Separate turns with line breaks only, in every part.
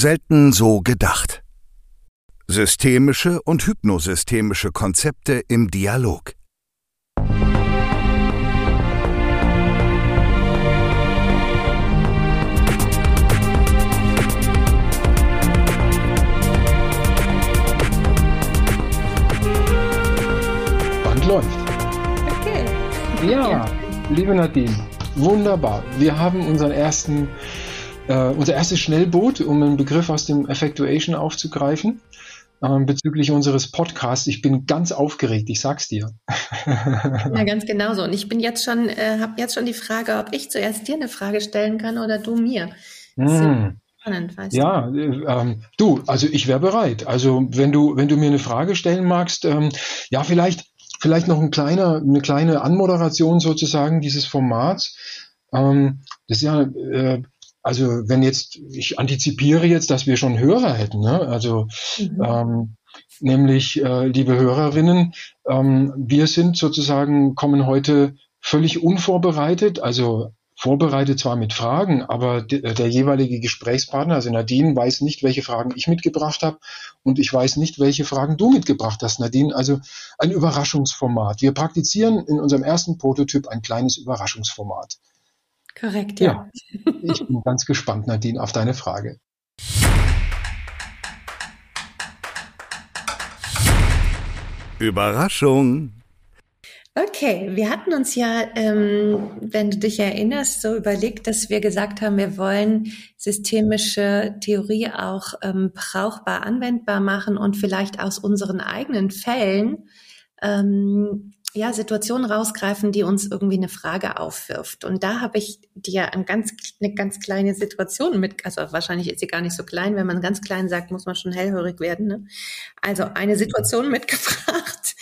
Selten so gedacht. Systemische und hypnosystemische Konzepte im Dialog.
Band läuft.
Okay.
Ja, liebe Nadine, wunderbar. Wir haben unseren ersten äh, unser erstes Schnellboot, um einen Begriff aus dem Effectuation aufzugreifen, äh, bezüglich unseres Podcasts. Ich bin ganz aufgeregt, ich sag's dir.
ja, ganz genauso. Und ich bin jetzt schon, äh, habe jetzt schon die Frage, ob ich zuerst dir eine Frage stellen kann oder du mir.
Spannend, weißt ja, du. Äh, ähm, du, also ich wäre bereit. Also wenn du, wenn du mir eine Frage stellen magst, ähm, ja, vielleicht, vielleicht noch ein kleiner, eine kleine Anmoderation sozusagen dieses Formats. Ähm, das ist ja, äh, also wenn jetzt, ich antizipiere jetzt, dass wir schon Hörer hätten, ne? also mhm. ähm, nämlich, äh, liebe Hörerinnen, ähm, wir sind sozusagen, kommen heute völlig unvorbereitet, also vorbereitet zwar mit Fragen, aber de, der jeweilige Gesprächspartner, also Nadine, weiß nicht, welche Fragen ich mitgebracht habe und ich weiß nicht, welche Fragen du mitgebracht hast, Nadine. Also ein Überraschungsformat. Wir praktizieren in unserem ersten Prototyp ein kleines Überraschungsformat.
Korrekt, ja.
ja. Ich bin ganz gespannt, Nadine, auf deine Frage.
Überraschung.
Okay, wir hatten uns ja, ähm, wenn du dich erinnerst, so überlegt, dass wir gesagt haben, wir wollen systemische Theorie auch ähm, brauchbar anwendbar machen und vielleicht aus unseren eigenen Fällen ähm, ja, Situationen rausgreifen, die uns irgendwie eine Frage aufwirft. Und da habe ich dir ein ganz, eine ganz kleine Situation mit, also wahrscheinlich ist sie gar nicht so klein, wenn man ganz klein sagt, muss man schon hellhörig werden. Ne? Also eine Situation mitgebracht,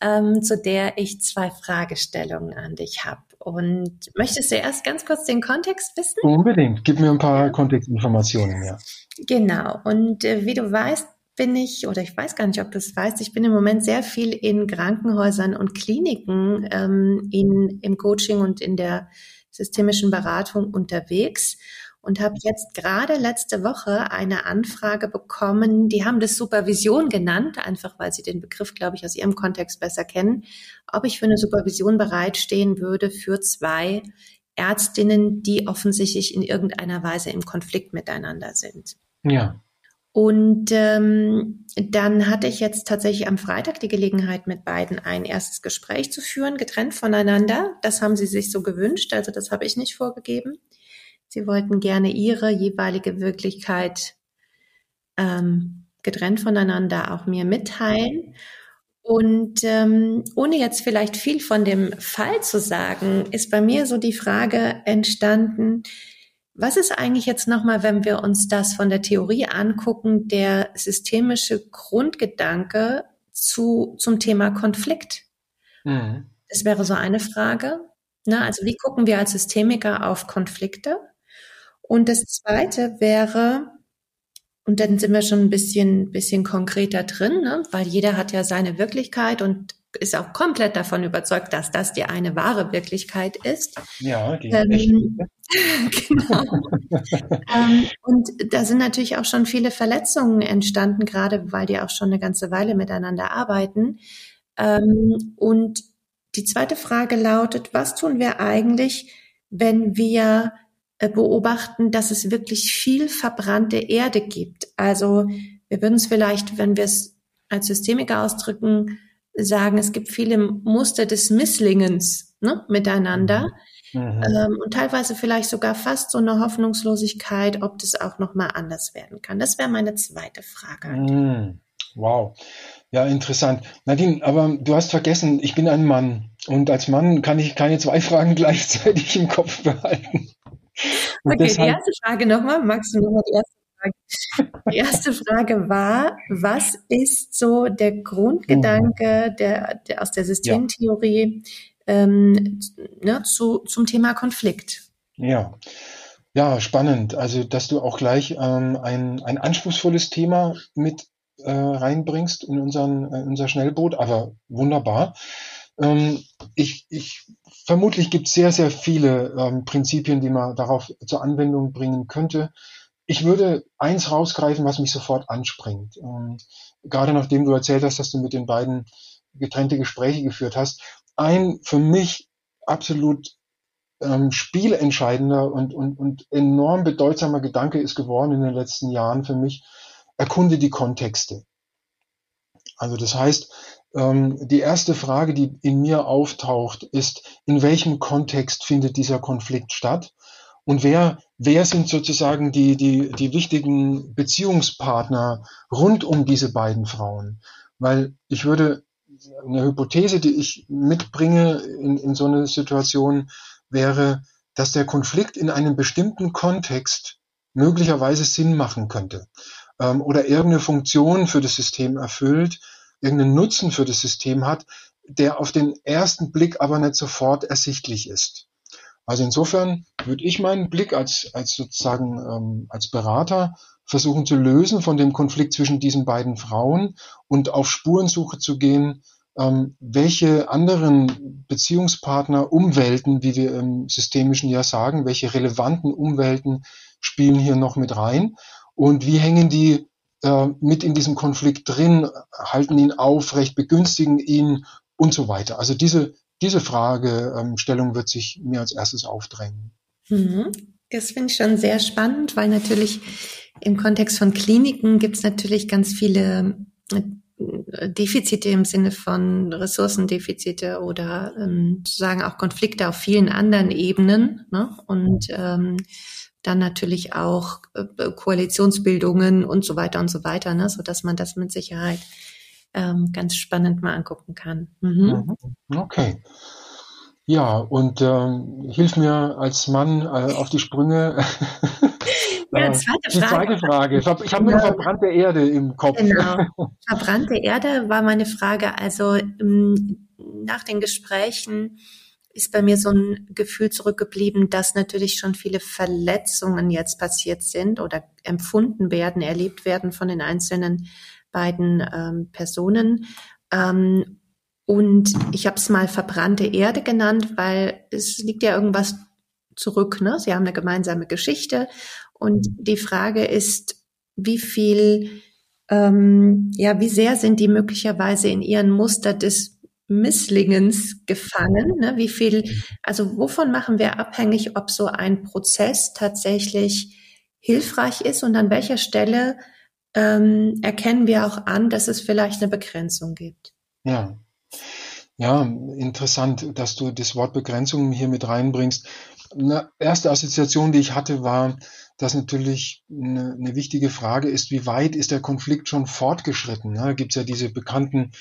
ähm, zu der ich zwei Fragestellungen an dich habe. Und möchtest du erst ganz kurz den Kontext wissen?
Unbedingt. Gib mir ein paar Kontextinformationen, ja.
Genau. Und äh, wie du weißt, bin ich, oder ich weiß gar nicht, ob du es weißt, ich bin im Moment sehr viel in Krankenhäusern und Kliniken ähm, in, im Coaching und in der systemischen Beratung unterwegs und habe jetzt gerade letzte Woche eine Anfrage bekommen, die haben das Supervision genannt, einfach weil sie den Begriff, glaube ich, aus ihrem Kontext besser kennen, ob ich für eine Supervision bereitstehen würde für zwei Ärztinnen, die offensichtlich in irgendeiner Weise im Konflikt miteinander sind.
Ja.
Und ähm, dann hatte ich jetzt tatsächlich am Freitag die Gelegenheit, mit beiden ein erstes Gespräch zu führen, getrennt voneinander. Das haben sie sich so gewünscht, also das habe ich nicht vorgegeben. Sie wollten gerne ihre jeweilige Wirklichkeit ähm, getrennt voneinander auch mir mitteilen. Und ähm, ohne jetzt vielleicht viel von dem Fall zu sagen, ist bei mir so die Frage entstanden, was ist eigentlich jetzt nochmal, wenn wir uns das von der Theorie angucken, der systemische Grundgedanke zu, zum Thema Konflikt? Mhm. Das wäre so eine Frage. Na, also wie gucken wir als Systemiker auf Konflikte? Und das zweite wäre, und dann sind wir schon ein bisschen, bisschen konkreter drin, ne? weil jeder hat ja seine Wirklichkeit und ist auch komplett davon überzeugt, dass das die eine wahre Wirklichkeit ist.
Ja, die ähm,
genau. ähm, und da sind natürlich auch schon viele Verletzungen entstanden, gerade weil die auch schon eine ganze Weile miteinander arbeiten. Ähm, und die zweite Frage lautet, was tun wir eigentlich, wenn wir äh, beobachten, dass es wirklich viel verbrannte Erde gibt? Also wir würden es vielleicht, wenn wir es als Systemiker ausdrücken, sagen, es gibt viele Muster des Misslingens ne, miteinander. Mhm. mhm. Ähm, und teilweise vielleicht sogar fast so eine Hoffnungslosigkeit, ob das auch nochmal anders werden kann. Das wäre meine zweite Frage.
Mhm. Wow. Ja, interessant. Nadine, aber du hast vergessen, ich bin ein Mann. Und als Mann kann ich keine zwei Fragen gleichzeitig im Kopf behalten.
Und okay, deshalb, die erste Frage nochmal. Magst du nochmal die erste die erste Frage war, was ist so der Grundgedanke der, der aus der Systemtheorie ähm, ne, zu, zum Thema Konflikt?
Ja. Ja, spannend. Also, dass du auch gleich ähm, ein, ein anspruchsvolles Thema mit äh, reinbringst in, unseren, äh, unser Schnellboot, aber wunderbar. Ähm, ich, ich, vermutlich gibt es sehr, sehr viele ähm, Prinzipien, die man darauf zur Anwendung bringen könnte. Ich würde eins rausgreifen, was mich sofort anspringt. Ähm, gerade nachdem du erzählt hast, dass du mit den beiden getrennte Gespräche geführt hast. Ein für mich absolut ähm, spielentscheidender und, und, und enorm bedeutsamer Gedanke ist geworden in den letzten Jahren für mich, erkunde die Kontexte. Also das heißt, ähm, die erste Frage, die in mir auftaucht, ist, in welchem Kontext findet dieser Konflikt statt? Und wer, wer sind sozusagen die, die, die wichtigen Beziehungspartner rund um diese beiden Frauen? Weil ich würde, eine Hypothese, die ich mitbringe in, in so eine Situation, wäre, dass der Konflikt in einem bestimmten Kontext möglicherweise Sinn machen könnte ähm, oder irgendeine Funktion für das System erfüllt, irgendeinen Nutzen für das System hat, der auf den ersten Blick aber nicht sofort ersichtlich ist. Also insofern würde ich meinen Blick als, als sozusagen ähm, als Berater versuchen zu lösen von dem Konflikt zwischen diesen beiden Frauen und auf Spurensuche zu gehen, ähm, welche anderen Beziehungspartner, Umwelten, wie wir im systemischen ja sagen, welche relevanten Umwelten spielen hier noch mit rein und wie hängen die äh, mit in diesem Konflikt drin, halten ihn aufrecht, begünstigen ihn und so weiter. Also diese, diese Fragestellung ähm, wird sich mir als erstes aufdrängen.
Mhm. Das finde ich schon sehr spannend, weil natürlich im Kontext von Kliniken gibt es natürlich ganz viele äh, Defizite im Sinne von Ressourcendefizite oder ähm, sozusagen auch Konflikte auf vielen anderen Ebenen. Ne? Und ähm, dann natürlich auch äh, Koalitionsbildungen und so weiter und so weiter, ne? so dass man das mit Sicherheit ähm, ganz spannend mal angucken kann. Mhm.
mhm. Okay. Ja, und ähm, hilf mir als Mann äh, auf die Sprünge.
ja, zweite die
Frage. zweite Frage. Ich habe nur verbrannte Erde im Kopf. Genau.
Verbrannte Erde war meine Frage. Also ähm, nach den Gesprächen ist bei mir so ein Gefühl zurückgeblieben, dass natürlich schon viele Verletzungen jetzt passiert sind oder empfunden werden, erlebt werden von den einzelnen beiden ähm, Personen. Ähm, und ich habe es mal verbrannte Erde genannt, weil es liegt ja irgendwas zurück. Ne? Sie haben eine gemeinsame Geschichte. Und die Frage ist, wie viel, ähm, ja, wie sehr sind die möglicherweise in ihren Muster des Misslingens gefangen? Ne? Wie viel, also wovon machen wir abhängig, ob so ein Prozess tatsächlich hilfreich ist und an welcher Stelle ähm, erkennen wir auch an, dass es vielleicht eine Begrenzung gibt?
Ja. Ja, interessant, dass du das Wort Begrenzung hier mit reinbringst. Eine erste Assoziation, die ich hatte, war, dass natürlich eine, eine wichtige Frage ist, wie weit ist der Konflikt schon fortgeschritten? Da gibt es ja diese bekannten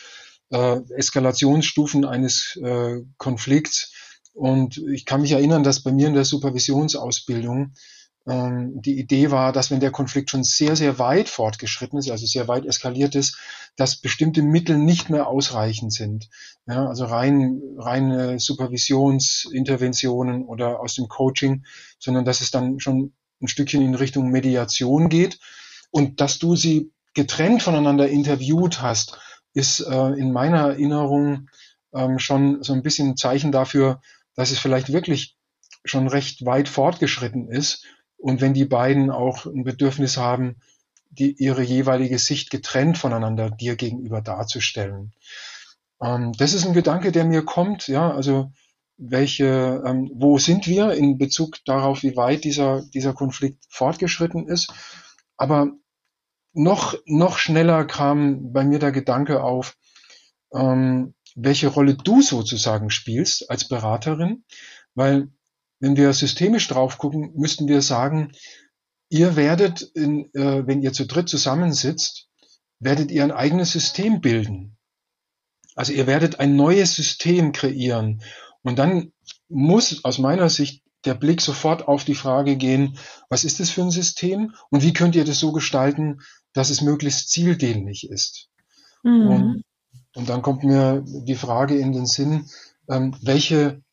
äh, Eskalationsstufen eines äh, Konflikts. Und ich kann mich erinnern, dass bei mir in der Supervisionsausbildung die Idee war, dass wenn der Konflikt schon sehr, sehr weit fortgeschritten ist, also sehr weit eskaliert ist, dass bestimmte Mittel nicht mehr ausreichend sind. Ja, also rein, reine Supervisionsinterventionen oder aus dem Coaching, sondern dass es dann schon ein Stückchen in Richtung Mediation geht und dass du sie getrennt voneinander interviewt hast ist äh, in meiner Erinnerung ähm, schon so ein bisschen ein Zeichen dafür, dass es vielleicht wirklich schon recht weit fortgeschritten ist. Und wenn die beiden auch ein Bedürfnis haben, die, ihre jeweilige Sicht getrennt voneinander dir gegenüber darzustellen. Ähm, das ist ein Gedanke, der mir kommt, ja, also welche, ähm, wo sind wir in Bezug darauf, wie weit dieser, dieser Konflikt fortgeschritten ist. Aber noch, noch schneller kam bei mir der Gedanke auf, ähm, welche Rolle du sozusagen spielst als Beraterin, weil wenn wir systemisch drauf gucken, müssten wir sagen, ihr werdet, in, äh, wenn ihr zu dritt zusammensitzt, werdet ihr ein eigenes System bilden. Also ihr werdet ein neues System kreieren. Und dann muss aus meiner Sicht der Blick sofort auf die Frage gehen, was ist das für ein System und wie könnt ihr das so gestalten, dass es möglichst zieldienlich ist. Mhm. Und, und, dann kommt mir die Frage in den Sinn, ähm, welche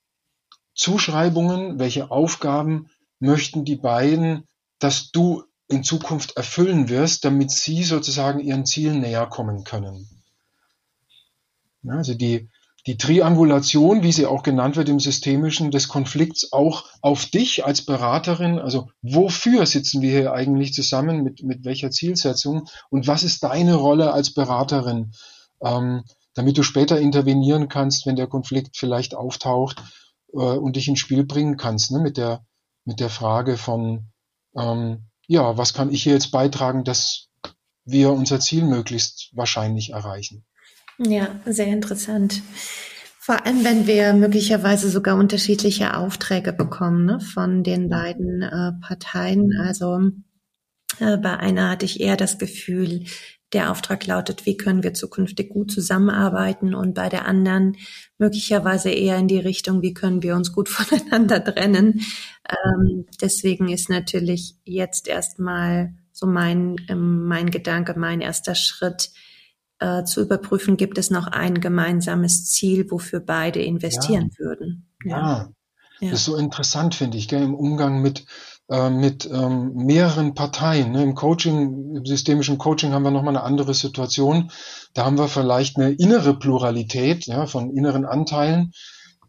Zuschreibungen, welche Aufgaben möchten die beiden, dass du in Zukunft erfüllen wirst, damit sie sozusagen ihren Zielen näher kommen können. Also die, die Triangulation, wie sie auch genannt wird im Systemischen, des Konflikts auch auf dich als Beraterin. Also wofür sitzen wir hier eigentlich zusammen, mit, mit welcher Zielsetzung und was ist deine Rolle als Beraterin, ähm, damit du später intervenieren kannst, wenn der Konflikt vielleicht auftaucht äh, und dich ins Spiel bringen kannst, ne, mit der, mit der Frage von, ähm, ja, was kann ich hier jetzt beitragen, dass wir unser Ziel möglichst wahrscheinlich erreichen.
Ja, sehr interessant. Vor allem, wenn wir möglicherweise sogar unterschiedliche Aufträge bekommen ne, von den beiden äh, Parteien. Also äh, bei einer hatte ich eher das Gefühl, der Auftrag lautet, wie können wir zukünftig gut zusammenarbeiten und bei der anderen möglicherweise eher in die Richtung, wie können wir uns gut voneinander trennen. Ähm, deswegen ist natürlich jetzt erstmal so mein, ähm, mein Gedanke, mein erster Schritt, äh, zu überprüfen, gibt es noch ein gemeinsames Ziel, wofür beide investieren
ja.
würden.
Ja. ja. das ist so interessant, finde ich, gell, im Umgang mit, äh, mit ähm, mehreren Parteien. Ne? Im Coaching, im systemischen Coaching haben wir nochmal eine andere Situation. Da haben wir vielleicht eine innere Pluralität ja, von inneren Anteilen.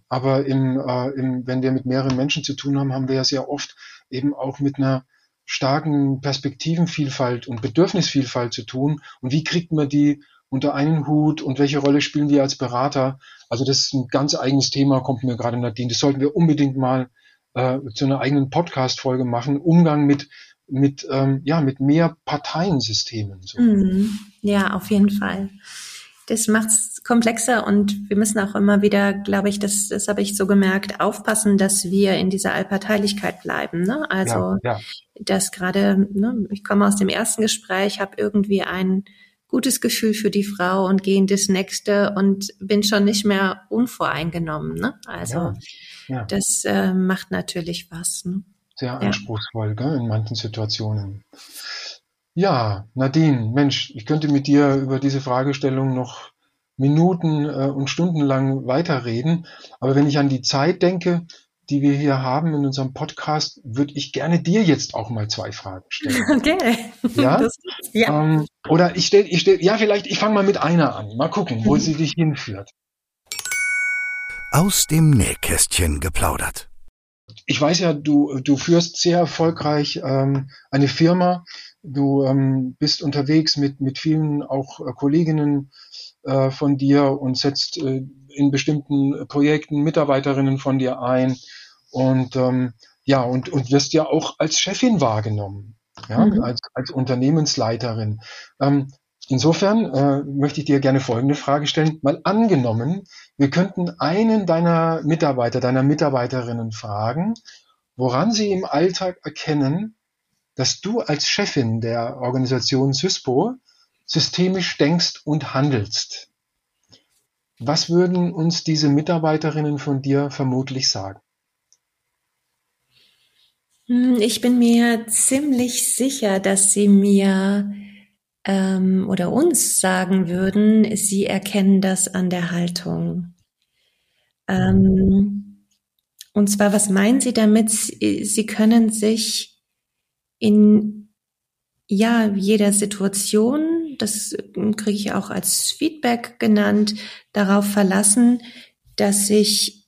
Aber im, äh, im, wenn wir mit mehreren Menschen zu tun haben, haben wir ja sehr oft eben auch mit einer starken Perspektivenvielfalt und Bedürfnisvielfalt zu tun. Und wie kriegt man die unter einen Hut und welche Rolle spielen wir als Berater? Also das ist ein ganz eigenes Thema, kommt mir gerade Nadine. Das sollten wir unbedingt mal äh, zu einer eigenen Podcast-Folge machen. Umgang mit mit ähm, ja mit mehr Parteiensystemen.
So. Mm, ja, auf jeden Fall. Das macht es komplexer und wir müssen auch immer wieder, glaube ich, das, das habe ich so gemerkt, aufpassen, dass wir in dieser Allparteilichkeit bleiben. Ne? Also, ja, ja. dass gerade, ne, ich komme aus dem ersten Gespräch, habe irgendwie ein gutes Gefühl für die Frau und gehe in das nächste und bin schon nicht mehr unvoreingenommen. Ne? Also ja, ja. das äh, macht natürlich was. Ne?
Sehr anspruchsvoll gell, in manchen Situationen. Ja, Nadine, Mensch, ich könnte mit dir über diese Fragestellung noch Minuten äh, und Stunden lang weiterreden. Aber wenn ich an die Zeit denke, die wir hier haben in unserem Podcast, würde ich gerne dir jetzt auch mal zwei Fragen stellen. Okay. Ja. Das, ja. Ähm, oder ich stelle, ich stell, ja, vielleicht, ich fange mal mit einer an. Mal gucken, wo sie dich hinführt.
Aus dem Nähkästchen geplaudert.
Ich weiß ja, du, du führst sehr erfolgreich ähm, eine Firma. Du ähm, bist unterwegs mit, mit vielen auch äh, Kolleginnen äh, von dir und setzt äh, in bestimmten Projekten Mitarbeiterinnen von dir ein und ähm, ja und und wirst ja auch als Chefin wahrgenommen, ja mhm. als als Unternehmensleiterin. Ähm, insofern äh, möchte ich dir gerne folgende Frage stellen: Mal angenommen, wir könnten einen deiner Mitarbeiter, deiner Mitarbeiterinnen fragen, woran sie im Alltag erkennen, dass du als Chefin der Organisation SYSPO systemisch denkst und handelst. Was würden uns diese Mitarbeiterinnen von dir vermutlich sagen?
Hm, ich bin mir ziemlich sicher, dass sie mir ähm, oder uns sagen würden, sie erkennen das an der Haltung. Ähm, und zwar, was meinen Sie damit? Sie können sich in ja jeder Situation das kriege ich auch als Feedback genannt, darauf verlassen, dass ich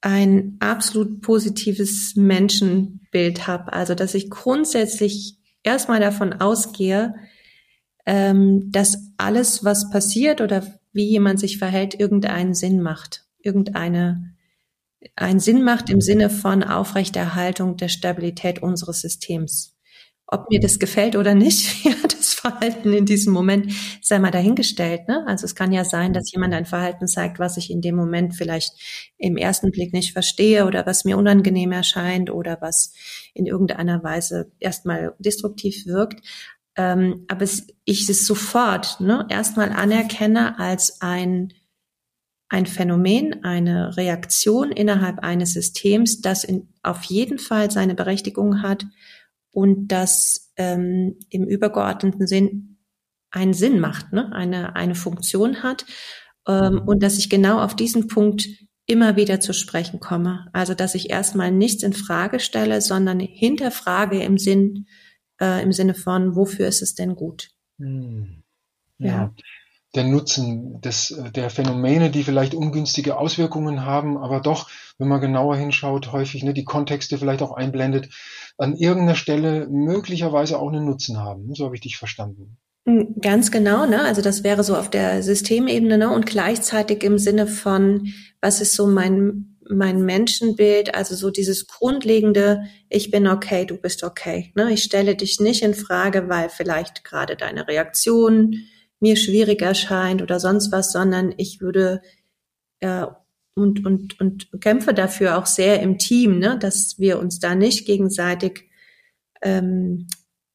ein absolut positives Menschenbild habe. Also dass ich grundsätzlich erstmal davon ausgehe, ähm, dass alles, was passiert oder wie jemand sich verhält, irgendeinen Sinn macht. Irgendeine einen Sinn macht im Sinne von Aufrechterhaltung der Stabilität unseres Systems. Ob mir das gefällt oder nicht, ja, das Verhalten in diesem Moment sei mal dahingestellt. Ne? Also es kann ja sein, dass jemand ein Verhalten zeigt, was ich in dem Moment vielleicht im ersten Blick nicht verstehe oder was mir unangenehm erscheint oder was in irgendeiner Weise erstmal destruktiv wirkt. Ähm, aber es, ich es sofort ne, erstmal anerkenne als ein ein Phänomen, eine Reaktion innerhalb eines Systems, das in, auf jeden Fall seine Berechtigung hat und das ähm, im übergeordneten Sinn einen Sinn macht, ne? eine, eine Funktion hat ähm, und dass ich genau auf diesen Punkt immer wieder zu sprechen komme. Also dass ich erstmal nichts in Frage stelle, sondern hinterfrage im Sinn, äh, im Sinne von, wofür ist es denn gut?
Hm. Ja. ja. der Nutzen des, der Phänomene, die vielleicht ungünstige Auswirkungen haben, aber doch, wenn man genauer hinschaut, häufig ne, die Kontexte vielleicht auch einblendet, an irgendeiner Stelle möglicherweise auch einen Nutzen haben. So habe ich dich verstanden.
Hm, ganz genau, ne? Also das wäre so auf der Systemebene, ne? Und gleichzeitig im Sinne von, was ist so mein mein Menschenbild, also so dieses grundlegende, ich bin okay, du bist okay. Ne? Ich stelle dich nicht in Frage, weil vielleicht gerade deine Reaktion mir schwierig erscheint oder sonst was, sondern ich würde äh, und, und, und kämpfe dafür auch sehr im Team, ne, dass wir uns da nicht gegenseitig ähm,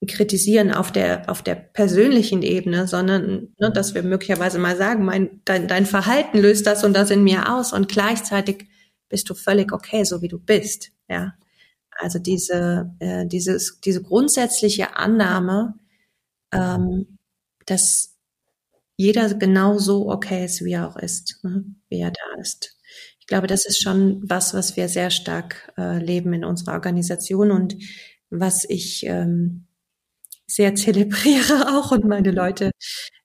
kritisieren auf der auf der persönlichen Ebene, sondern ne, dass wir möglicherweise mal sagen, mein dein, dein Verhalten löst das und das in mir aus und gleichzeitig bist du völlig okay, so wie du bist. Ja, also diese äh, dieses diese grundsätzliche Annahme, ähm, dass jeder genau so okay ist, wie er auch ist, ne? wie er da ist. Ich glaube, das ist schon was, was wir sehr stark äh, leben in unserer Organisation und was ich ähm, sehr zelebriere auch und meine Leute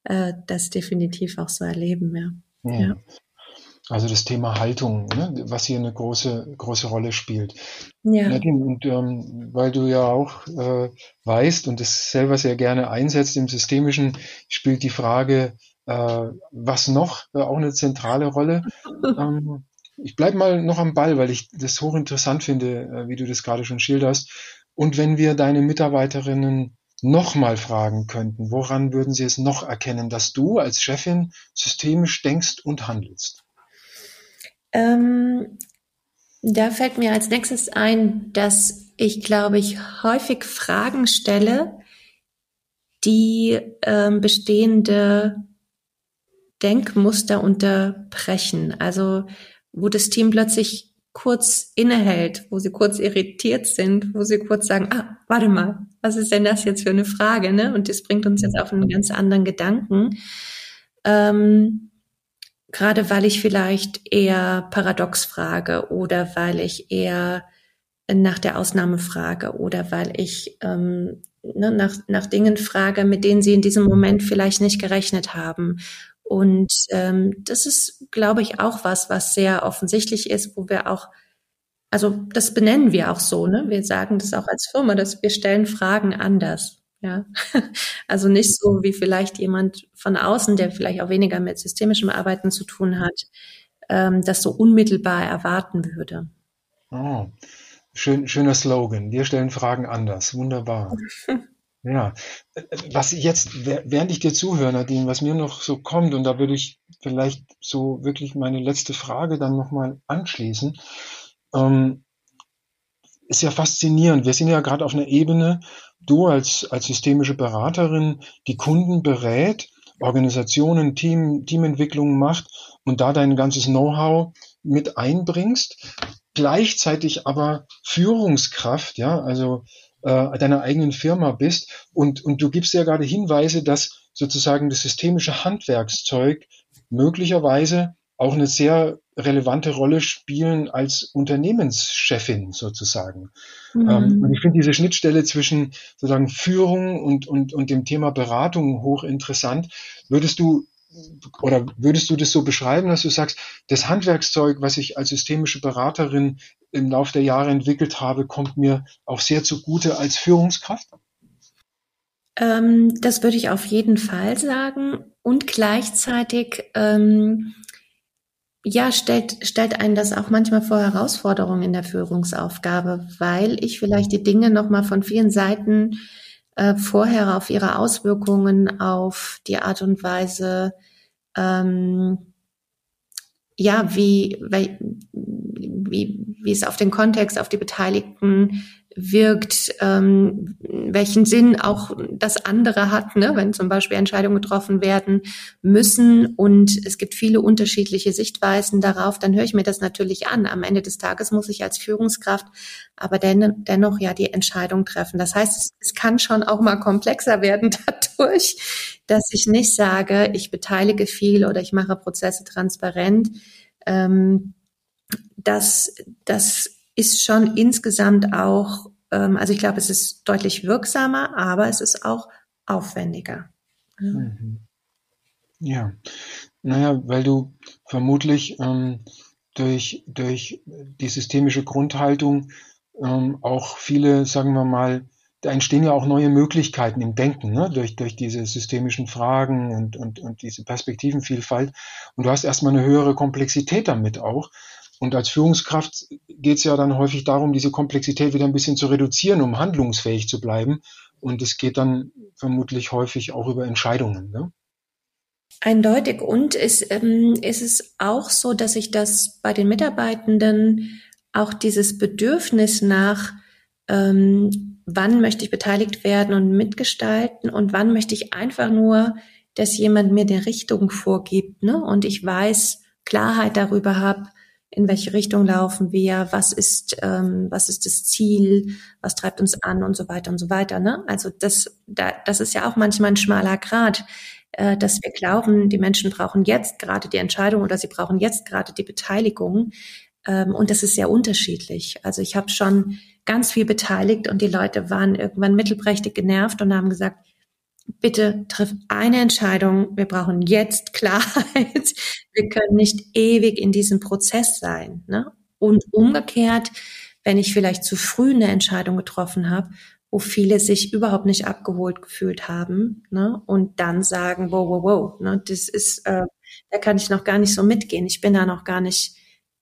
äh, das definitiv auch so erleben. Ja. ja.
Also das Thema Haltung, ne, was hier eine große große Rolle spielt. Ja. Nadine, und ähm, weil du ja auch äh, weißt und das selber sehr gerne einsetzt im Systemischen, spielt die Frage, äh, was noch, äh, auch eine zentrale Rolle. ähm, ich bleibe mal noch am Ball, weil ich das hochinteressant finde, äh, wie du das gerade schon schilderst. Und wenn wir deine Mitarbeiterinnen nochmal fragen könnten, woran würden sie es noch erkennen, dass du als Chefin systemisch denkst und handelst?
Ähm, da fällt mir als nächstes ein, dass ich, glaube ich, häufig Fragen stelle, die ähm, bestehende Denkmuster unterbrechen. Also wo das Team plötzlich kurz innehält, wo sie kurz irritiert sind, wo sie kurz sagen, ah, warte mal, was ist denn das jetzt für eine Frage? Ne? Und das bringt uns jetzt auf einen ganz anderen Gedanken. Ähm, gerade weil ich vielleicht eher paradox frage oder weil ich eher nach der Ausnahme frage oder weil ich ähm, ne, nach, nach Dingen frage, mit denen sie in diesem Moment vielleicht nicht gerechnet haben. Und ähm, das ist, glaube ich, auch was, was sehr offensichtlich ist, wo wir auch, also das benennen wir auch so, ne? Wir sagen das auch als Firma, dass wir stellen Fragen anders. Ja, also nicht so wie vielleicht jemand von außen, der vielleicht auch weniger mit systemischem Arbeiten zu tun hat, ähm, das so unmittelbar erwarten würde.
Oh, schön, schöner Slogan. Wir stellen Fragen anders. Wunderbar. ja, was jetzt, während ich dir zuhöre, Nadine, was mir noch so kommt, und da würde ich vielleicht so wirklich meine letzte Frage dann nochmal anschließen. Ähm, ist ja faszinierend. Wir sind ja gerade auf einer Ebene, du als, als systemische Beraterin die Kunden berät, Organisationen, Team, Teamentwicklungen macht und da dein ganzes Know-how mit einbringst, gleichzeitig aber Führungskraft, ja, also äh, deiner eigenen Firma bist und, und du gibst ja gerade Hinweise, dass sozusagen das systemische Handwerkszeug möglicherweise auch eine sehr relevante Rolle spielen als Unternehmenschefin sozusagen. Mhm. Ähm, und ich finde diese Schnittstelle zwischen sozusagen Führung und, und, und dem Thema Beratung hochinteressant. Würdest du oder würdest du das so beschreiben, dass du sagst, das Handwerkszeug, was ich als systemische Beraterin im Laufe der Jahre entwickelt habe, kommt mir auch sehr zugute als Führungskraft?
Ähm, das würde ich auf jeden Fall sagen. Und gleichzeitig ähm, ja, stellt, stellt einen das auch manchmal vor Herausforderungen in der Führungsaufgabe, weil ich vielleicht die Dinge nochmal von vielen Seiten äh, vorher auf ihre Auswirkungen, auf die Art und Weise, ähm, ja, wie, wie, wie, wie es auf den Kontext, auf die Beteiligten wirkt, ähm, welchen Sinn auch das andere hat, ne? wenn zum Beispiel Entscheidungen getroffen werden müssen und es gibt viele unterschiedliche Sichtweisen darauf, dann höre ich mir das natürlich an. Am Ende des Tages muss ich als Führungskraft aber den, dennoch ja die Entscheidung treffen. Das heißt, es, es kann schon auch mal komplexer werden dadurch, dass ich nicht sage, ich beteilige viel oder ich mache Prozesse transparent. Ähm, das, das ist schon insgesamt auch, ähm, also ich glaube, es ist deutlich wirksamer, aber es ist auch aufwendiger.
Mhm. Ja, naja, weil du vermutlich ähm, durch, durch die systemische Grundhaltung ähm, auch viele, sagen wir mal, da entstehen ja auch neue Möglichkeiten im Denken, ne? durch, durch diese systemischen Fragen und, und, und diese Perspektivenvielfalt. Und du hast erstmal eine höhere Komplexität damit auch. Und als Führungskraft geht es ja dann häufig darum, diese Komplexität wieder ein bisschen zu reduzieren, um handlungsfähig zu bleiben. Und es geht dann vermutlich häufig auch über Entscheidungen. Ne?
Eindeutig. Und ist, ähm, ist es auch so, dass ich das bei den Mitarbeitenden auch dieses Bedürfnis nach ähm, wann möchte ich beteiligt werden und mitgestalten und wann möchte ich einfach nur, dass jemand mir die Richtung vorgibt, ne? Und ich weiß, Klarheit darüber habe, in welche Richtung laufen wir, was ist, ähm, was ist das Ziel, was treibt uns an und so weiter und so weiter. Ne? Also das, da, das ist ja auch manchmal ein schmaler Grad, äh, dass wir glauben, die Menschen brauchen jetzt gerade die Entscheidung oder sie brauchen jetzt gerade die Beteiligung. Ähm, und das ist sehr unterschiedlich. Also ich habe schon ganz viel beteiligt und die Leute waren irgendwann mittelprächtig genervt und haben gesagt, bitte triff eine Entscheidung. Wir brauchen jetzt Klarheit. Wir können nicht ewig in diesem Prozess sein. Ne? Und umgekehrt, wenn ich vielleicht zu früh eine Entscheidung getroffen habe, wo viele sich überhaupt nicht abgeholt gefühlt haben, ne? und dann sagen, wow, wow, wow, ne? das ist, äh, da kann ich noch gar nicht so mitgehen. Ich bin da noch gar nicht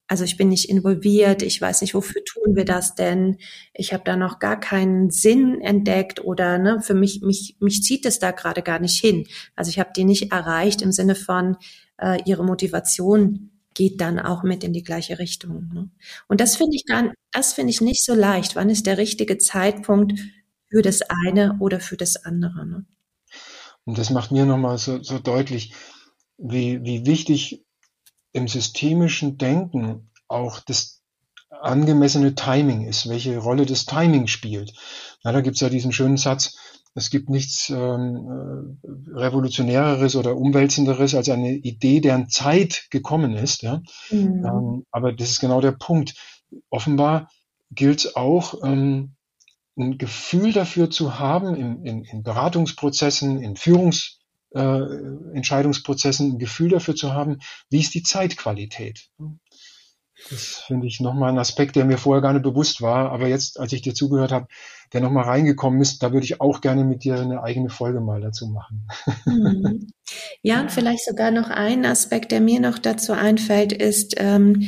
also ich bin nicht involviert, ich weiß nicht, wofür tun wir das denn? Ich habe da noch gar keinen Sinn entdeckt oder ne, für mich, mich, mich zieht es da gerade gar nicht hin. Also ich habe die nicht erreicht im Sinne von, äh, ihre Motivation geht dann auch mit in die gleiche Richtung. Ne? Und das finde ich dann, das finde ich nicht so leicht. Wann ist der richtige Zeitpunkt für das eine oder für das andere? Ne?
Und das macht mir nochmal so, so deutlich, wie, wie wichtig im systemischen Denken auch das angemessene Timing ist, welche Rolle das Timing spielt. Ja, da gibt's ja diesen schönen Satz, es gibt nichts ähm, äh, Revolutionäreres oder Umwälzenderes als eine Idee, deren Zeit gekommen ist. Ja? Mhm. Ähm, aber das ist genau der Punkt. Offenbar gilt es auch, ähm, ein Gefühl dafür zu haben, in, in, in Beratungsprozessen, in Führungs äh, Entscheidungsprozessen ein Gefühl dafür zu haben, wie ist die Zeitqualität. Das finde ich nochmal ein Aspekt, der mir vorher gar nicht bewusst war, aber jetzt, als ich dir zugehört habe, der nochmal reingekommen ist, da würde ich auch gerne mit dir eine eigene Folge mal dazu machen.
Mhm. Ja, und vielleicht sogar noch ein Aspekt, der mir noch dazu einfällt, ist, ähm,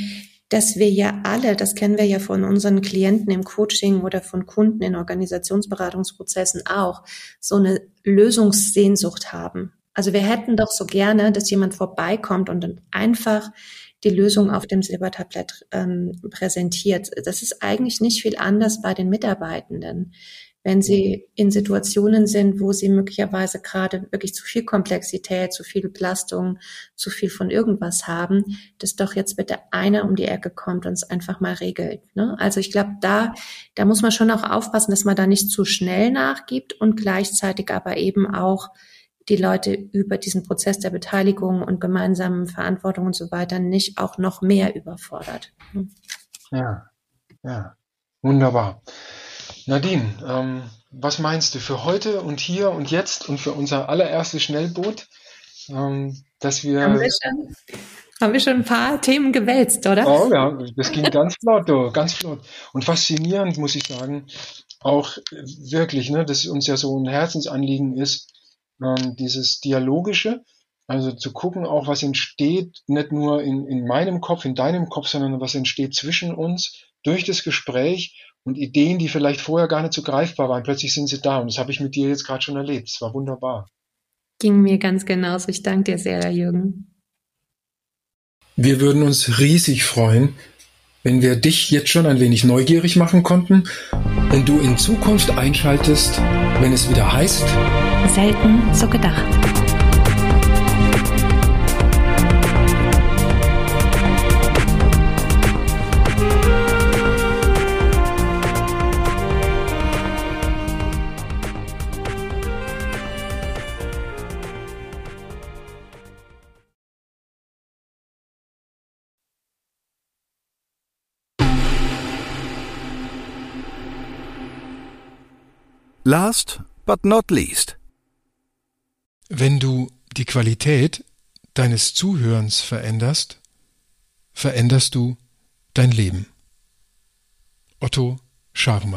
dass wir ja alle, das kennen wir ja von unseren Klienten im Coaching oder von Kunden in Organisationsberatungsprozessen auch, so eine Lösungssehnsucht haben. Also wir hätten doch so gerne, dass jemand vorbeikommt und dann einfach die Lösung auf dem Silbertablett ähm, präsentiert. Das ist eigentlich nicht viel anders bei den Mitarbeitenden wenn sie in Situationen sind, wo sie möglicherweise gerade wirklich zu viel Komplexität, zu viel Belastung, zu viel von irgendwas haben, dass doch jetzt bitte einer um die Ecke kommt und es einfach mal regelt. Ne? Also ich glaube, da, da muss man schon auch aufpassen, dass man da nicht zu schnell nachgibt und gleichzeitig aber eben auch die Leute über diesen Prozess der Beteiligung und gemeinsamen Verantwortung und so weiter nicht auch noch mehr überfordert.
Ja, ja, wunderbar. Nadine, ähm, was meinst du für heute und hier und jetzt und für unser allererstes Schnellboot, ähm, dass wir.
Haben wir, schon, haben wir schon ein paar Themen gewälzt, oder?
Oh ja, das ging ganz flott, du, ganz flott. Und faszinierend, muss ich sagen, auch wirklich, ne, dass uns ja so ein Herzensanliegen ist, ähm, dieses Dialogische, also zu gucken auch, was entsteht, nicht nur in, in meinem Kopf, in deinem Kopf, sondern was entsteht zwischen uns durch das Gespräch und Ideen, die vielleicht vorher gar nicht so greifbar waren, plötzlich sind sie da. Und das habe ich mit dir jetzt gerade schon erlebt. Es war wunderbar.
Ging mir ganz genauso. Ich danke dir sehr, Jürgen.
Wir würden uns riesig freuen, wenn wir dich jetzt schon ein wenig neugierig machen konnten und du in Zukunft einschaltest, wenn es wieder heißt,
selten so gedacht.
Last but not least.
Wenn du die Qualität deines Zuhörens veränderst, veränderst du dein Leben. Otto Scharmer